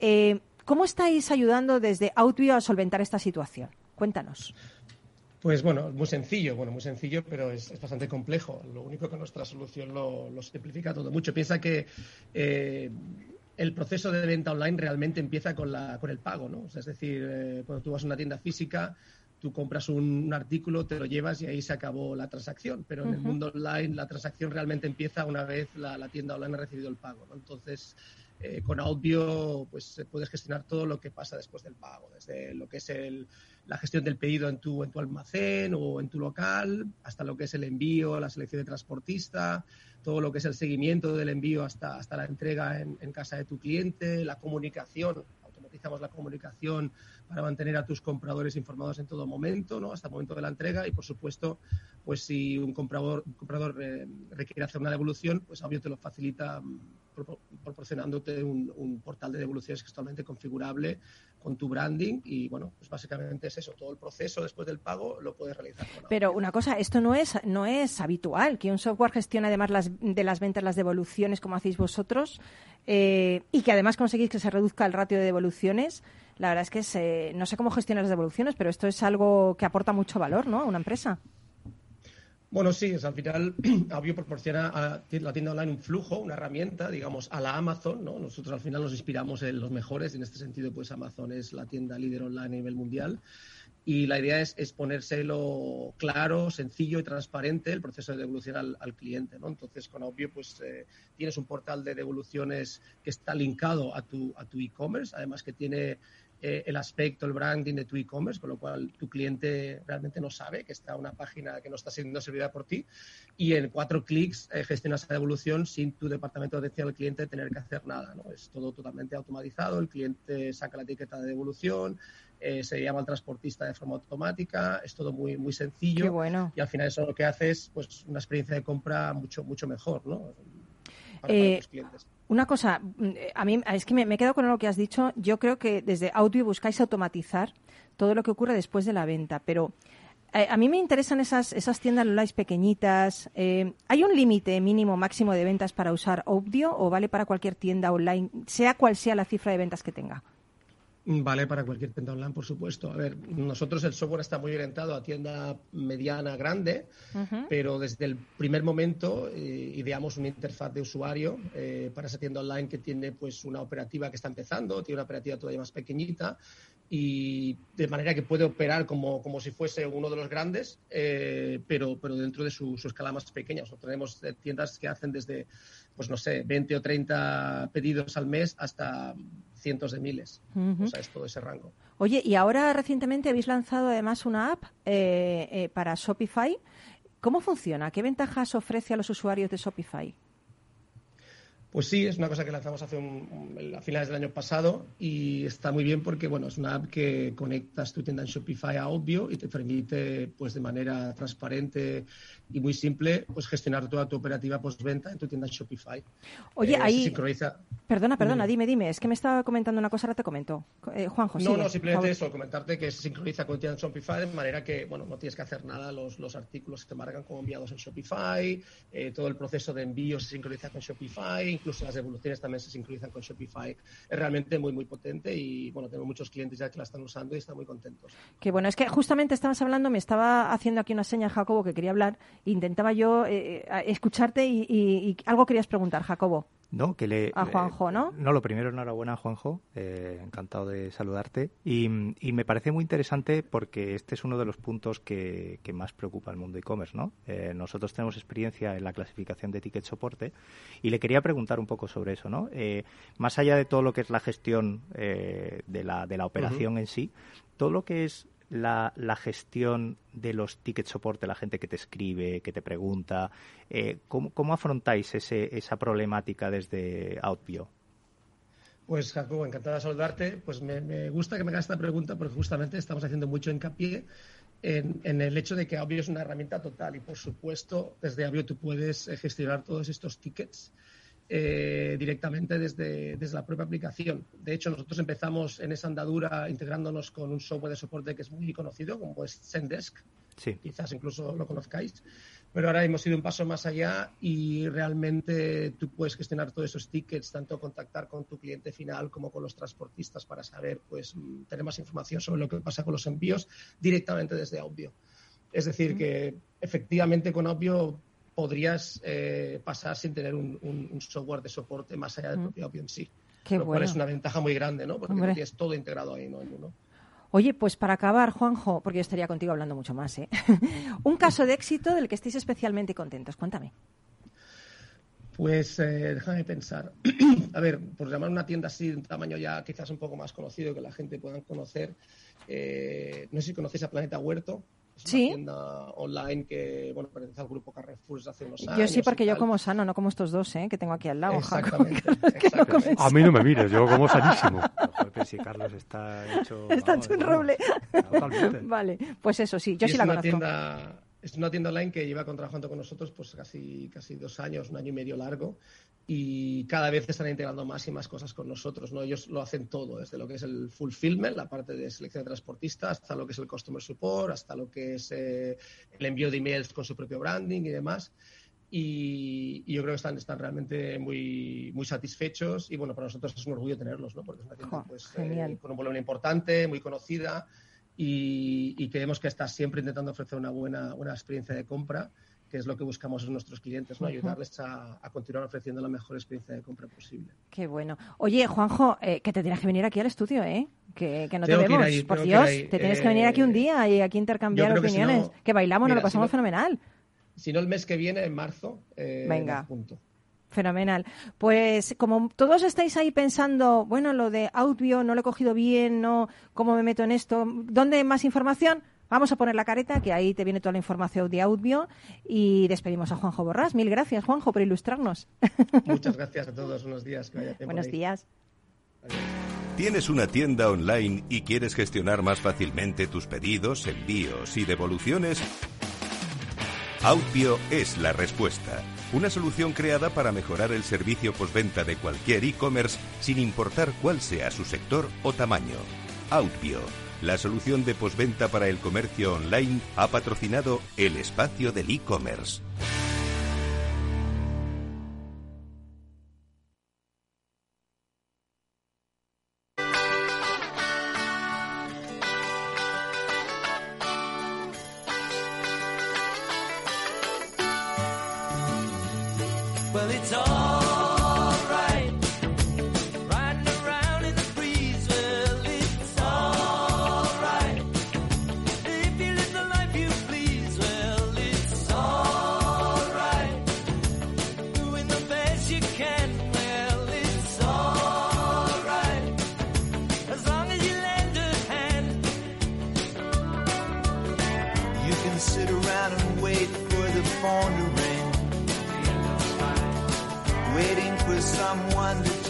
Eh, ¿Cómo estáis ayudando desde Outbio a solventar esta situación? Cuéntanos. Pues bueno, muy sencillo, bueno, muy sencillo, pero es, es bastante complejo. Lo único que nuestra solución lo, lo simplifica todo mucho. Piensa que eh, el proceso de venta online realmente empieza con, la, con el pago, ¿no? O sea, es decir, eh, cuando tú vas a una tienda física, tú compras un, un artículo, te lo llevas y ahí se acabó la transacción. Pero en el mundo online la transacción realmente empieza una vez la, la tienda online ha recibido el pago, ¿no? Entonces, eh, con Audio pues eh, puedes gestionar todo lo que pasa después del pago, desde lo que es el, la gestión del pedido en tu, en tu almacén o en tu local, hasta lo que es el envío, la selección de transportista, todo lo que es el seguimiento del envío hasta, hasta la entrega en, en casa de tu cliente, la comunicación, automatizamos la comunicación para mantener a tus compradores informados en todo momento, ¿no? hasta el momento de la entrega y por supuesto, pues si un comprador, un comprador eh, requiere hacer una devolución, pues obvio te lo facilita mm, proporcionándote un, un portal de devoluciones que es totalmente configurable con tu branding y bueno, pues básicamente es eso, todo el proceso después del pago lo puedes realizar con Pero una cosa, esto no es, no es habitual, que un software gestione además las, de las ventas las devoluciones como hacéis vosotros eh, y que además conseguís que se reduzca el ratio de devoluciones. La verdad es que se- no sé cómo gestionar las devoluciones, pero esto es algo que aporta mucho valor ¿no? a una empresa. Bueno, sí, al final Avio proporciona a la tienda online un flujo, una herramienta, digamos, a la Amazon, ¿no? Nosotros al final nos inspiramos en los mejores en este sentido, pues Amazon es la tienda líder online a nivel mundial. Y la idea es, es ponérselo claro, sencillo y transparente el proceso de devolución al, al cliente, ¿no? Entonces, con Avio, pues eh, tienes un portal de devoluciones que está linkado a tu a tu e-commerce, además que tiene eh, el aspecto, el branding de tu e-commerce, con lo cual tu cliente realmente no sabe que está una página que no está siendo servida por ti y en cuatro clics eh, gestionas la devolución sin tu departamento de atención al cliente tener que hacer nada. ¿no? Es todo totalmente automatizado, el cliente saca la etiqueta de devolución, eh, se llama al transportista de forma automática, es todo muy, muy sencillo Qué bueno. y al final eso lo que hace es pues, una experiencia de compra mucho, mucho mejor ¿no? para, para Eh, los clientes. Una cosa, mm, eh, a mí es que me, quedado con lo que has dicho. Yo creo que desde Audio buscáis automatizar todo lo que ocurre después de la venta, pero eh, a mí me interesan esas, esas tiendas online pequeñitas. Eh, ¿Hay un límite mínimo máximo de ventas para usar Audio o vale para cualquier tienda online, sea cual sea la cifra de ventas que tenga? Vale para cualquier tienda online, por supuesto. A ver, nosotros el software está muy orientado a tienda mediana, grande, pero desde el primer momento eh, ideamos una interfaz de usuario eh, para esa tienda online que tiene pues una operativa que está empezando, tiene una operativa todavía más pequeñita y de manera que puede operar como, como si fuese uno de los grandes, eh, pero, pero dentro de su, su escala más pequeña. Nosotros tenemos eh, tiendas que hacen desde, pues no sé, 20 o 30 pedidos al mes hasta cientos de miles. O sea, es todo ese rango. Oye, y ahora recientemente habéis lanzado además una app eh, eh, para Shopify. ¿Cómo funciona? ¿Qué ventajas ofrece a los usuarios de Shopify? Pues sí, es una cosa que lanzamos hace un- a finales del año pasado y está muy bien porque bueno, es una app que conectas tu tienda en Shopify a Obvio y te permite pues de manera transparente y muy simple pues gestionar toda tu operativa postventa en tu tienda en Shopify. Oye, Eh, se ahí- sincroniza. Perdona, perdona, dime, dime. Es que me estaba comentando una cosa, ahora te comento. Eh, Juanjo, No, sigue, no, simplemente eso, comentarte que se sincroniza con tienda en Shopify de manera que, bueno, no tienes que hacer nada, los, los artículos se te marcan como enviados en Shopify, eh, todo el proceso de envío se sincroniza con Shopify, incluso las devoluciones también se sincronizan con Shopify. Es realmente muy, muy potente y, bueno, tengo muchos clientes ya que la están usando y están muy contentos. Que bueno, es que justamente estabas hablando, me estaba haciendo aquí una seña, Jacobo, que quería hablar. Intentaba yo eh, eh, escucharte y, y- y algo querías preguntar, Jacobo. No, que le... A Juanjo, ¿no? No, lo primero, enhorabuena, Juanjo. eh, encantado de saludarte. Y, y me parece muy interesante porque este es uno de los puntos que, que más preocupa al mundo e-commerce, ¿no? Eh, nosotros tenemos experiencia en la clasificación de ticket soporte y le quería preguntar un poco sobre eso, ¿no? Eh, más allá de todo lo que es la gestión eh, de, la, de la operación en sí, todo lo que es la, la gestión de los tickets soporte, la gente que te escribe, que te pregunta, eh, ¿cómo, cómo afrontáis ese, esa problemática desde Outbio? Pues Jacobo, encantado de saludarte. Pues me, me gusta que me hagas esta pregunta porque justamente estamos haciendo mucho hincapié en, en el hecho de que Avio es una herramienta total y por supuesto desde Avio tú puedes eh, gestionar todos estos tickets eh, directamente desde, desde la propia aplicación. De hecho, nosotros empezamos en esa andadura integrándonos con un software de soporte que es muy conocido, como es Zendesk, Sí. quizás incluso lo conozcáis, pero ahora hemos ido un paso más allá y realmente tú puedes gestionar todos esos tickets, tanto contactar con tu cliente final como con los transportistas para saber, pues, tener más información sobre lo que pasa con los envíos directamente desde Audio. Es decir, que efectivamente con Audio podrías eh, pasar sin tener un, un- un software de soporte más allá del Mm. propio. Qué lo cual es una ventaja muy grande, ¿no? Porque lo tienes todo integrado ahí, ¿no? En uno. Oye, pues para acabar, Juanjo, porque yo estaría contigo hablando mucho más, ¿eh? un caso de éxito del que estéis especialmente contentos. Cuéntame. Pues eh, déjame pensar. A ver, por llamar una tienda así de un tamaño ya quizás un poco más conocido que la gente pueda conocer, eh, no sé si conocéis a Planeta Huerto. Es Sí. una tienda online que, bueno, pertenece al grupo Carrefour desde hace unos años. Yo sí, porque yo como sano, no como estos dos, ¿eh? Que tengo aquí al lado. Exactamente. que no comen exactamente. A mí no me mires, yo como sanísimo. Pero si Carlos está hecho... Está vamos, hecho un vamos, roble. Totalmente. Vale, pues eso sí, yo Y sí es la una conozco. tienda es una tienda online que lleva trabajando con nosotros pues casi casi dos años un año y medio largo y cada vez están integrando más y más cosas con nosotros no ellos lo hacen todo desde lo que es el fulfillment la parte de selección de transportistas hasta lo que es el customer support hasta lo que es eh, el envío de emails con su propio branding y demás. Y, y yo creo que están, están realmente muy, muy satisfechos y bueno, para nosotros es un orgullo tenerlos, ¿no? Porque es una tienda pues, eh, con un volumen importante, muy conocida y, y creemos que está siempre intentando ofrecer una buena, una experiencia de compra, que es lo que buscamos en nuestros clientes, ¿no? Ayudarles a, a continuar ofreciendo la mejor experiencia de compra posible. Qué bueno. Oye, Juanjo, eh, que te tienes que venir aquí al estudio, ¿eh? Que, que no Tengo te ir vemos. Por ir Dios, te tienes que Eh, venir aquí un día y aquí intercambiar creo que si opiniones. no- que bailamos, nos lo si pasamos no- fenomenal. Si no, el mes que viene, en marzo, eh, Venga. me apunto. Fenomenal. Pues como todos estáis ahí pensando, bueno, lo de Outbio no lo he cogido bien, no, ¿cómo me meto en esto? ¿Dónde hay más información? Vamos a poner la careta, que ahí te viene toda la información de Outbio y despedimos a Juanjo Borrás. Mil gracias, Juanjo, por ilustrarnos. Muchas gracias a todos. Buenos días. Que Buenos ahí. días. ¿Tienes una tienda online y quieres gestionar más fácilmente tus pedidos, envíos y devoluciones? Outbio es la respuesta. Una solución creada para mejorar el servicio postventa de cualquier e-commerce sin importar cuál sea su sector o tamaño. Outbio, la solución de postventa para el comercio online, ha patrocinado el espacio del e-commerce.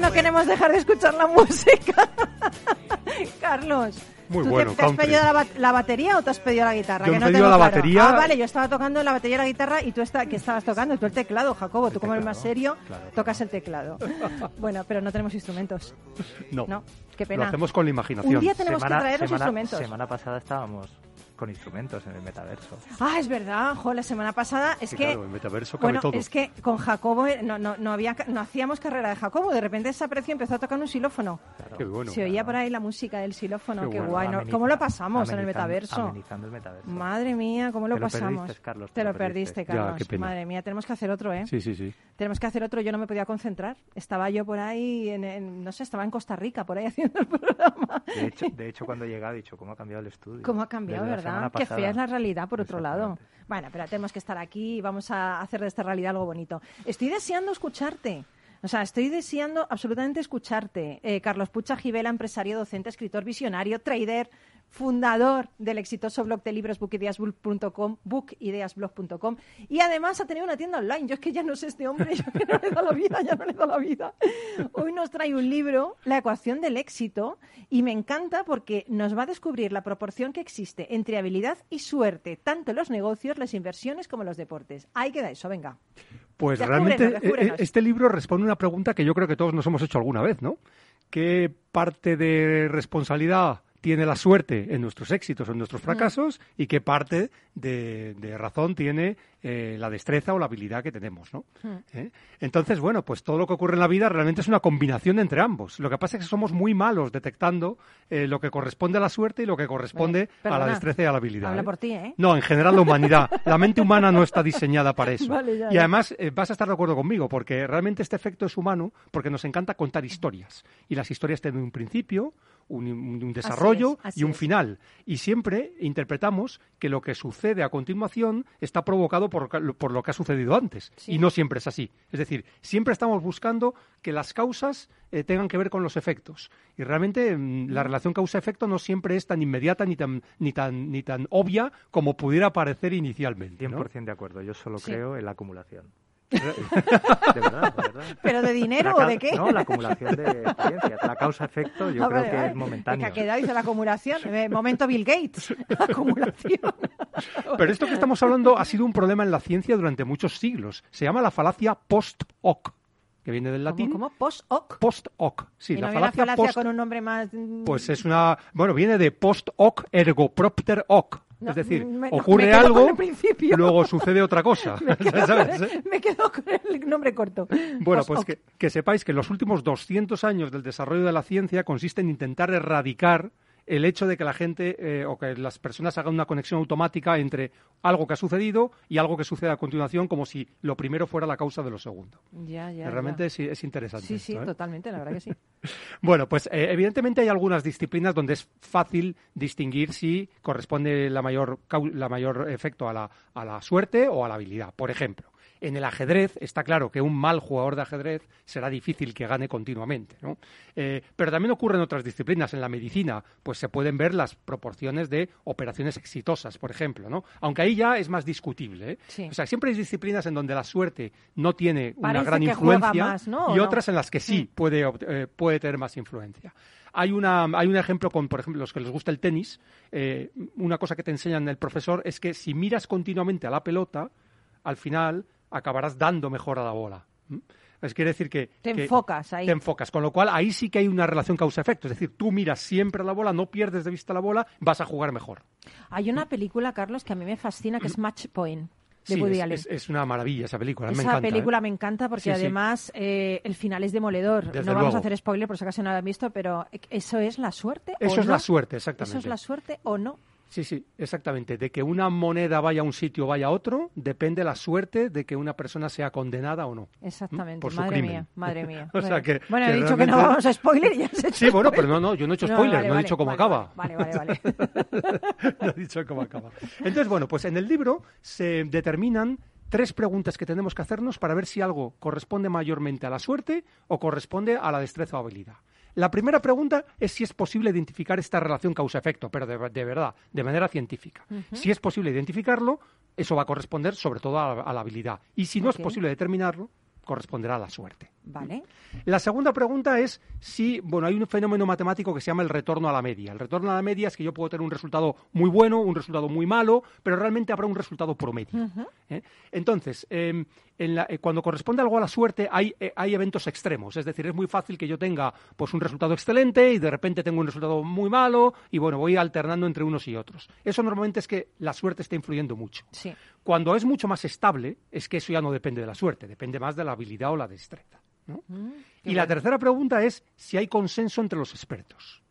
No queremos dejar de escuchar la música. Carlos. Muy ¿tú te- bueno, te, has country. pedido la, la batería o te has pedido la guitarra? Yo que no pedido tengo la claro. batería. Ah, vale, yo estaba tocando la batería y la guitarra y tú está, que estabas tocando, tú el teclado, Jacobo, tú como el más serio, tocas el teclado. bueno, pero no tenemos instrumentos. No. No, qué pena. Lo hacemos con la imaginación. Un día tenemos Semana- que traer los semana- instrumentos. Semana pasada estábamos con instrumentos en el metaverso. Ah, es verdad, jo, la semana pasada es Sí, que claro, el metaverso cabe bueno, todo. es que con Jacobo eh, no, no, no había no hacíamos carrera de Jacobo, de repente desapareció y empezó a tocar un xilófono. Qué bueno. Se oía por ahí la música del xilófono, Qué qué, bueno. guay. ¿Cómo lo pasamos en el metaverso? Amenizando el metaverso. Madre mía, ¿cómo lo Te lo pasamos? perdiste, Carlos, te lo perdiste, Ya, Carlos. qué pena. Madre mía, tenemos que hacer otro, ¿eh? Sí, sí, sí. Tenemos que hacer otro. Yo no me podía concentrar. Estaba yo por ahí, en, en- no sé, estaba en Costa Rica, por ahí haciendo el programa. De hecho, de hecho, cuando he llegado he dicho, ¿cómo ha cambiado el estudio? ¿Cómo ha cambiado, Desde la verdad? Qué fea es la realidad, por otro lado. Bueno, pero tenemos que estar aquí y vamos a hacer de esta realidad algo bonito. Estoy deseando escucharte. O sea, estoy deseando absolutamente escucharte. Eh, Carlos Pucha Gibela, empresario, docente, escritor, visionario, trader, fundador del exitoso blog de libros bookideasblog.com, bookideasblog.com y además ha tenido una tienda online. Yo es que ya no sé este hombre, yo que no le da la vida, ya no le da la vida. Hoy nos trae un libro, La ecuación del éxito, y me encanta porque nos va a descubrir la proporción que existe entre habilidad y suerte, tanto en los negocios, las inversiones como en los deportes. Ahí queda eso, venga. Pues Descúbrenos, realmente eh, descúbrenos. eh, este libro responde a una pregunta que yo creo que todos nos hemos hecho alguna vez, ¿no? ¿Qué parte de responsabilidad tiene la suerte en nuestros éxitos o en nuestros fracasos y qué parte de, de razón tiene eh, la destreza o la habilidad que tenemos, ¿no? ¿Eh? Entonces, bueno, pues todo lo que ocurre en la vida realmente es una combinación entre ambos. Lo que pasa es que somos muy malos detectando eh, lo que corresponde a la suerte y lo que corresponde a la destreza y a la habilidad. Habla por ti, ¿eh? No, en general la humanidad. La mente humana no está diseñada para eso. Vale, ya, y ya. además vas a estar de acuerdo conmigo, porque realmente este efecto es humano, porque nos encanta contar historias. Y las historias tienen un principio, un, desarrollo es, así y un final. Y siempre interpretamos que lo que sucede a continuación está provocado por, lo que ha sucedido antes. Sí. Y no siempre es así. Es decir, siempre estamos buscando que las causas eh, tengan que ver con los efectos. Y realmente mm, la relación causa-efecto no siempre es tan inmediata ni tan, ni tan, ni tan obvia como pudiera parecer inicialmente. ¿no? 100% de acuerdo. Yo solo Sí. creo en la acumulación. De verdad, de verdad. ¿Pero de dinero o de qué? No, la acumulación de experiencias. La causa-efecto yo Ah, creo vale, que vale. es momentáneo. Que ha quedado, dice la acumulación. Eh, momento Bill Gates. acumulación. Pero esto que estamos hablando ha sido un problema en la ciencia durante muchos siglos. Se llama la falacia post-hoc, que viene del latín. ¿Cómo? Post-hoc. Post-hoc. Sí, y la falacia falacia post con un nombre más... mm, Pues es una. Bueno, viene de post hoc ergo propter hoc. No, es decir, me- ocurre me algo, luego sucede otra cosa. me, quedo ¿Sabes, con el, me quedo con el nombre corto. Bueno, pues que, que sepáis que los últimos 200 años del desarrollo de la ciencia consiste en intentar erradicar el hecho de que la gente eh, o que las personas hagan una conexión automática entre algo que ha sucedido y algo que sucede a continuación, como si lo primero fuera la causa de lo segundo. Ya, ya, Realmente ya. es, es interesante. Sí, sí, ¿eh? totalmente, la verdad que sí. Bueno, pues eh, evidentemente hay algunas disciplinas donde es fácil distinguir si corresponde la mayor, la mayor efecto a la, a la suerte o a la habilidad. Por ejemplo, en el ajedrez está claro que un mal jugador de ajedrez será difícil que gane continuamente, ¿no? Eh, pero también ocurre en otras disciplinas. En la medicina, pues se pueden ver las proporciones de operaciones exitosas, por ejemplo, ¿no? Aunque ahí ya es más discutible, ¿eh? Sí. O sea, siempre hay disciplinas en donde la suerte no tiene una gran influencia más, ¿no? ¿O y otras en las que sí puede, obt- eh, puede tener más influencia. Hay, una, hay un ejemplo con, por ejemplo, los que les gusta el tenis. eh, una cosa que te enseñan el profesor es que si miras continuamente a la pelota, al final acabarás dando mejor a la bola. ¿m? Es quiere decir que... Te que enfocas ahí. Te enfocas, con lo cual ahí sí que hay una relación causa-efecto. Es decir, tú miras siempre a la bola, no pierdes de vista la bola, vas a jugar mejor. Hay una película, Carlos, que a mí me fascina, que es Match Point, de Sí, Woody es, Allen. es- es una maravilla esa película. me Esa encanta, ¿eh? película me encanta porque Sí, sí. además eh, el final es demoledor. Desde no vamos a hacer spoiler por si acaso no lo han visto, pero ¿eso es la suerte? o Eso es no? la suerte, exactamente. ¿Eso es la suerte o no? Sí, sí, exactamente. De que una moneda vaya a un sitio o vaya a otro, depende la suerte de que una persona sea condenada o no. Exactamente, Por su madre crimen. mía, madre mía. O sea que- bueno, que he dicho que no vamos a spoiler y ya has hecho Sí, bueno, pero no, no, yo no he hecho No, spoiler, vale, no he vale, dicho cómo vale, acaba. Vale, vale, vale. no he dicho cómo acaba. Entonces, bueno, pues en el libro se determinan tres preguntas que tenemos que hacernos para ver si algo corresponde mayormente a la suerte o corresponde a la destreza o habilidad. La primera pregunta es si es posible identificar esta relación causa-efecto, pero de, de verdad, de manera científica. Si es posible identificarlo, eso va a corresponder sobre todo a, a la habilidad. Y si no es posible determinarlo, corresponderá a la suerte. Vale. La segunda pregunta es si, bueno, hay un fenómeno matemático que se llama el retorno a la media. El retorno a la media es que yo puedo tener un resultado muy bueno, un resultado muy malo, pero realmente habrá un resultado promedio. ¿eh? Entonces, eh, en la- eh, cuando corresponde algo a la suerte, hay, eh, hay eventos extremos. Es decir, es muy fácil que yo tenga pues, un resultado excelente y de repente tengo un resultado muy malo y, bueno, voy alternando entre unos y otros. Eso normalmente es que la suerte está influyendo mucho. Sí. Cuando es mucho más estable, es que eso ya no depende de la suerte, depende más de la habilidad o la destreza. ¿No? y la tercera pregunta es si hay consenso entre los expertos.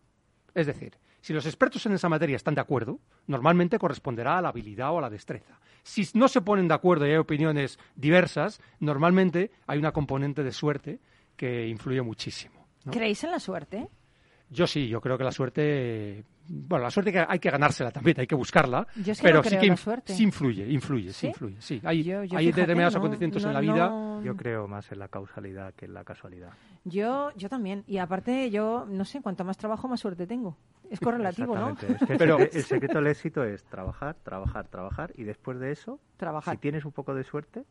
Es decir, si los expertos en esa materia están de acuerdo, normalmente corresponderá a la habilidad o a la destreza. Si no se ponen de acuerdo y hay opiniones diversas, normalmente hay una componente de suerte que influye muchísimo. ¿no? ¿Creéis en la suerte? Yo sí, yo creo que la suerte, bueno, la suerte que hay que ganársela también, hay que buscarla, Yo es que pero no sí creo que la suerte. sí influye, influye, sí, ¿Sí? influye, sí. Hay, Yo- yo hay fíjate, determinados no- acontecimientos no- en la vida. no- Yo creo más en la causalidad que en la casualidad. Yo, yo también. Y aparte, yo, no sé, cuanto más trabajo, más suerte tengo. Es correlativo, ¿no? Es que Pero- el secreto del éxito es trabajar, trabajar, trabajar y después de eso, Trabajar. si tienes un poco de suerte,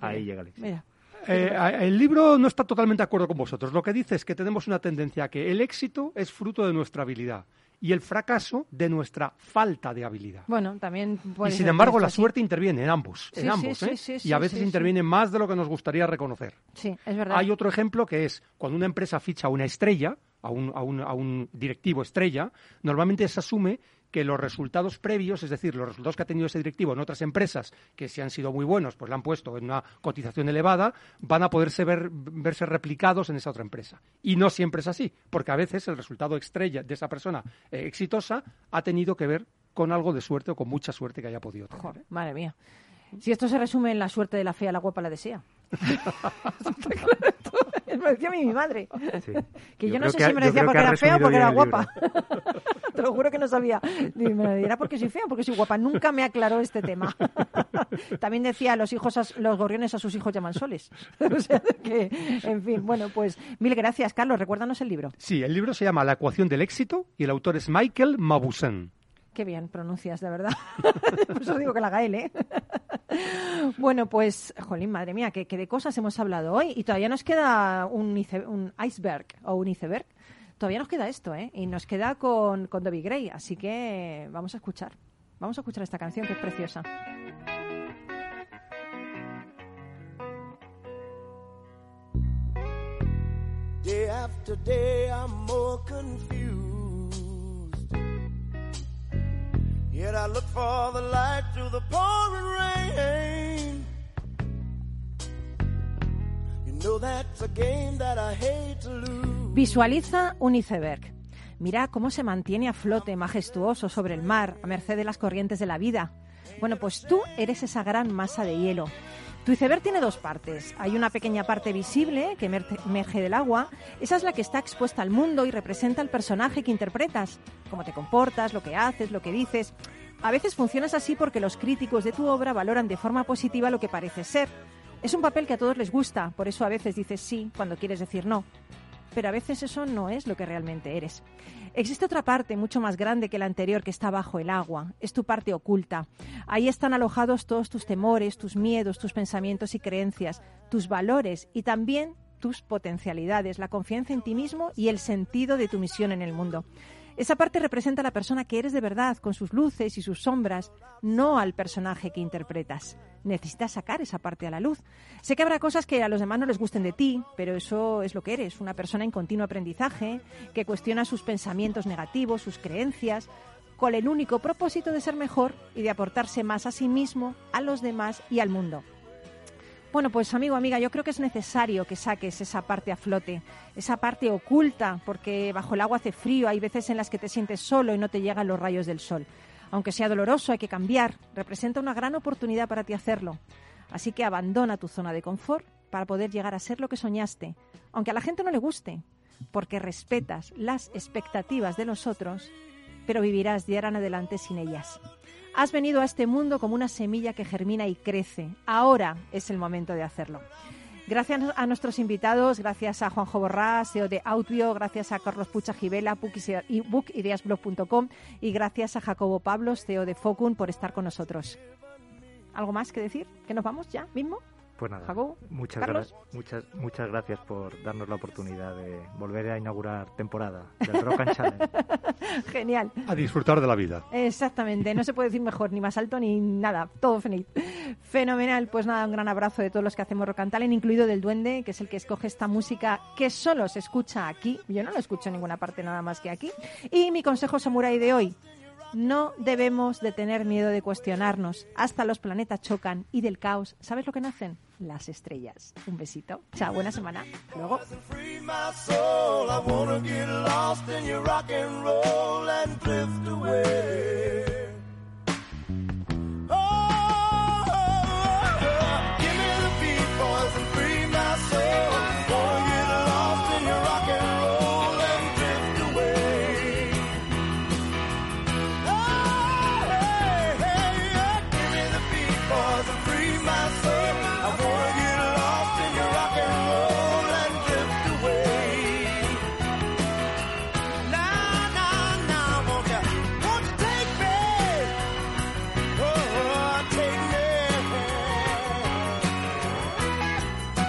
ahí bien. llega el éxito. Mira. Eh, el libro no está totalmente de acuerdo con vosotros. Lo que dice es que tenemos una tendencia a que el éxito es fruto de nuestra habilidad y el fracaso de nuestra falta de habilidad. Bueno, también puede y sin embargo, la así. suerte interviene en ambos, Sí, en ambos, sí, ¿eh? sí, y a veces interviene más de lo que nos gustaría reconocer. Sí, es verdad. Hay otro ejemplo que es cuando una empresa ficha a una estrella, a un, a un- a un directivo estrella, normalmente se asume que los resultados previos, es decir, los resultados que ha tenido ese directivo en otras empresas que si han sido muy buenos, pues le han puesto en una cotización elevada, van a poderse ver, verse replicados en esa otra empresa. Y no siempre es así, porque a veces el resultado estrella de esa persona eh, exitosa ha tenido que ver con algo de suerte o con mucha suerte que haya podido tener. Joder, madre mía. Si esto se resume en la suerte de la fea, la guapa la desea. Está claro, esto me lo decía a mí mi madre. Sí. Que yo, Yo no sé que si me lo decía porque era fea o porque era guapa. Te lo juro que no sabía. Me lo dirá porque soy fea o porque soy guapa. Nunca me aclaró este tema. También decía, los hijos, a- los gorriones a sus hijos llaman soles. O sea que, en fin, bueno, pues mil gracias, Carlos. Recuérdanos el libro. Sí, el libro se llama La ecuación del éxito y el autor es Michael Mauboussin. Qué bien pronuncias, de verdad. Por eso digo que la Gael, ¿eh? bueno, pues, jolín, madre mía, que, de cosas hemos hablado hoy. Y todavía nos queda un, ice- un iceberg o un iceberg. Todavía nos queda esto, ¿eh? Y nos queda con, con Debbie Gray. Así que vamos a escuchar. Vamos a escuchar esta canción que es preciosa. Day. Yet I look for the light through the pouring rain. Visualiza un iceberg. Mira cómo se mantiene a flote, majestuoso, sobre el mar, a merced de las corrientes de la vida. Bueno, pues tú eres esa gran masa de hielo. Tu iceberg tiene dos partes. Hay una pequeña parte visible que emer- emerge del agua. Esa es la que está expuesta al mundo y representa al personaje que interpretas. Cómo te comportas, lo que haces, lo que dices. A veces funcionas así porque los críticos de tu obra valoran de forma positiva lo que pareces ser. Es un papel que a todos les gusta, por eso a veces dices sí cuando quieres decir no pero a veces eso no es lo que realmente eres. Existe otra parte mucho más grande que la anterior que está bajo el agua. Es tu parte oculta. Ahí están alojados todos tus temores, tus miedos, tus pensamientos y creencias, tus valores y también tus potencialidades, la confianza en ti mismo y el sentido de tu misión en el mundo. Esa parte representa a la persona que eres de verdad, con sus luces y sus sombras, no al personaje que interpretas. Necesitas sacar esa parte a la luz. Sé que habrá cosas que a los demás no les gusten de ti, pero eso es lo que eres, una persona en continuo aprendizaje, que cuestiona sus pensamientos negativos, sus creencias, con el único propósito de ser mejor y de aportarse más a sí mismo, a los demás y al mundo. Bueno, pues amigo, amiga, yo creo que es necesario que saques esa parte a flote, esa parte oculta, porque bajo el agua hace frío, hay veces en las que te sientes solo y no te llegan los rayos del sol. Aunque sea doloroso, hay que cambiar. Representa una gran oportunidad para ti hacerlo. Así que abandona tu zona de confort para poder llegar a ser lo que soñaste, aunque a la gente no le guste, porque respetas las expectativas de los otros, pero vivirás de ahora en adelante sin ellas. Has venido a este mundo como una semilla que germina y crece. Ahora es el momento de hacerlo. Gracias a nuestros invitados, gracias a Juanjo Borrás, CEO de Outbio, gracias a Carlos Pucha y bookideasblog.com y gracias a Jacobo Pablos, CEO de Focun, por estar con nosotros. ¿Algo más que decir? ¿Que nos vamos ya mismo? Pues nada, muchas, Carlos. gra- muchas, muchas gracias por darnos la oportunidad de volver a inaugurar temporada del Rock and Challenge. Genial. A disfrutar de la vida. Exactamente, no se puede decir mejor, ni más alto ni nada, todo feliz. Fenomenal, pues nada, un gran abrazo de todos los que hacemos Rock and Talent, incluido del Duende, que es el que escoge esta música que solo se escucha aquí. Yo no lo escucho en ninguna parte nada más que aquí. Y mi consejo samurai de hoy, no debemos de tener miedo de cuestionarnos. Hasta los planetas chocan y del caos, ¿sabes lo que nacen? Las estrellas. Un besito. Chao, buena semana. Luego.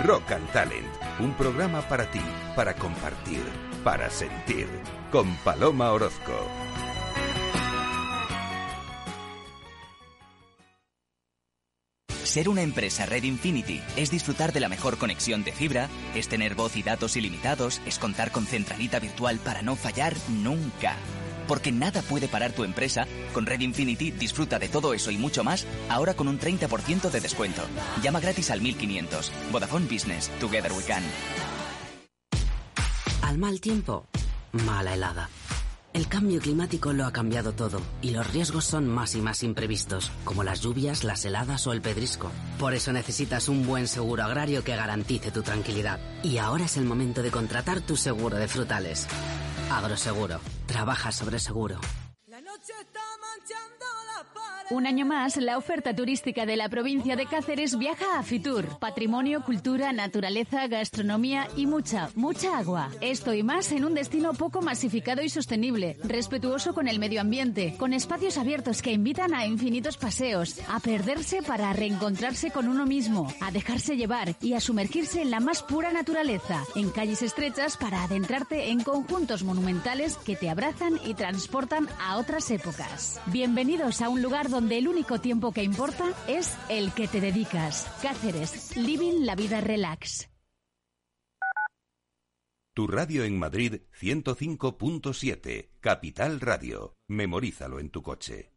Rock and Talent, un programa para ti, para compartir, para sentir, con Paloma Orozco. Ser una empresa Red Infinity es disfrutar de la mejor conexión de fibra, es tener voz y datos ilimitados, es contar con centralita virtual para no fallar nunca. Porque nada puede parar tu empresa, con Red Infinity disfruta de todo eso y mucho más, ahora con un 30% de descuento. Llama gratis al 1500. Vodafone Business. Together we can. Al mal tiempo, mala helada. El cambio climático lo ha cambiado todo y los riesgos son más y más imprevistos, como las lluvias, las heladas o el pedrisco. Por eso necesitas un buen seguro agrario que garantice tu tranquilidad. Y ahora es el momento de contratar tu seguro de frutales. Agroseguro. Trabaja sobre seguro. Un año más, la oferta turística de la provincia de Cáceres viaja a Fitur. Patrimonio, cultura, naturaleza, gastronomía y mucha, mucha agua. Esto y más en un destino poco masificado y sostenible, respetuoso con el medio ambiente, con espacios abiertos que invitan a infinitos paseos, a perderse para reencontrarse con uno mismo, a dejarse llevar y a sumergirse en la más pura naturaleza, en calles estrechas para adentrarte en conjuntos monumentales que te abrazan y transportan a otras épocas. Bienvenidos a un lugar donde el único tiempo que importa es el que te dedicas. Cáceres, living la vida relax. Tu radio en Madrid 105.7, Capital Radio. Memorízalo en tu coche.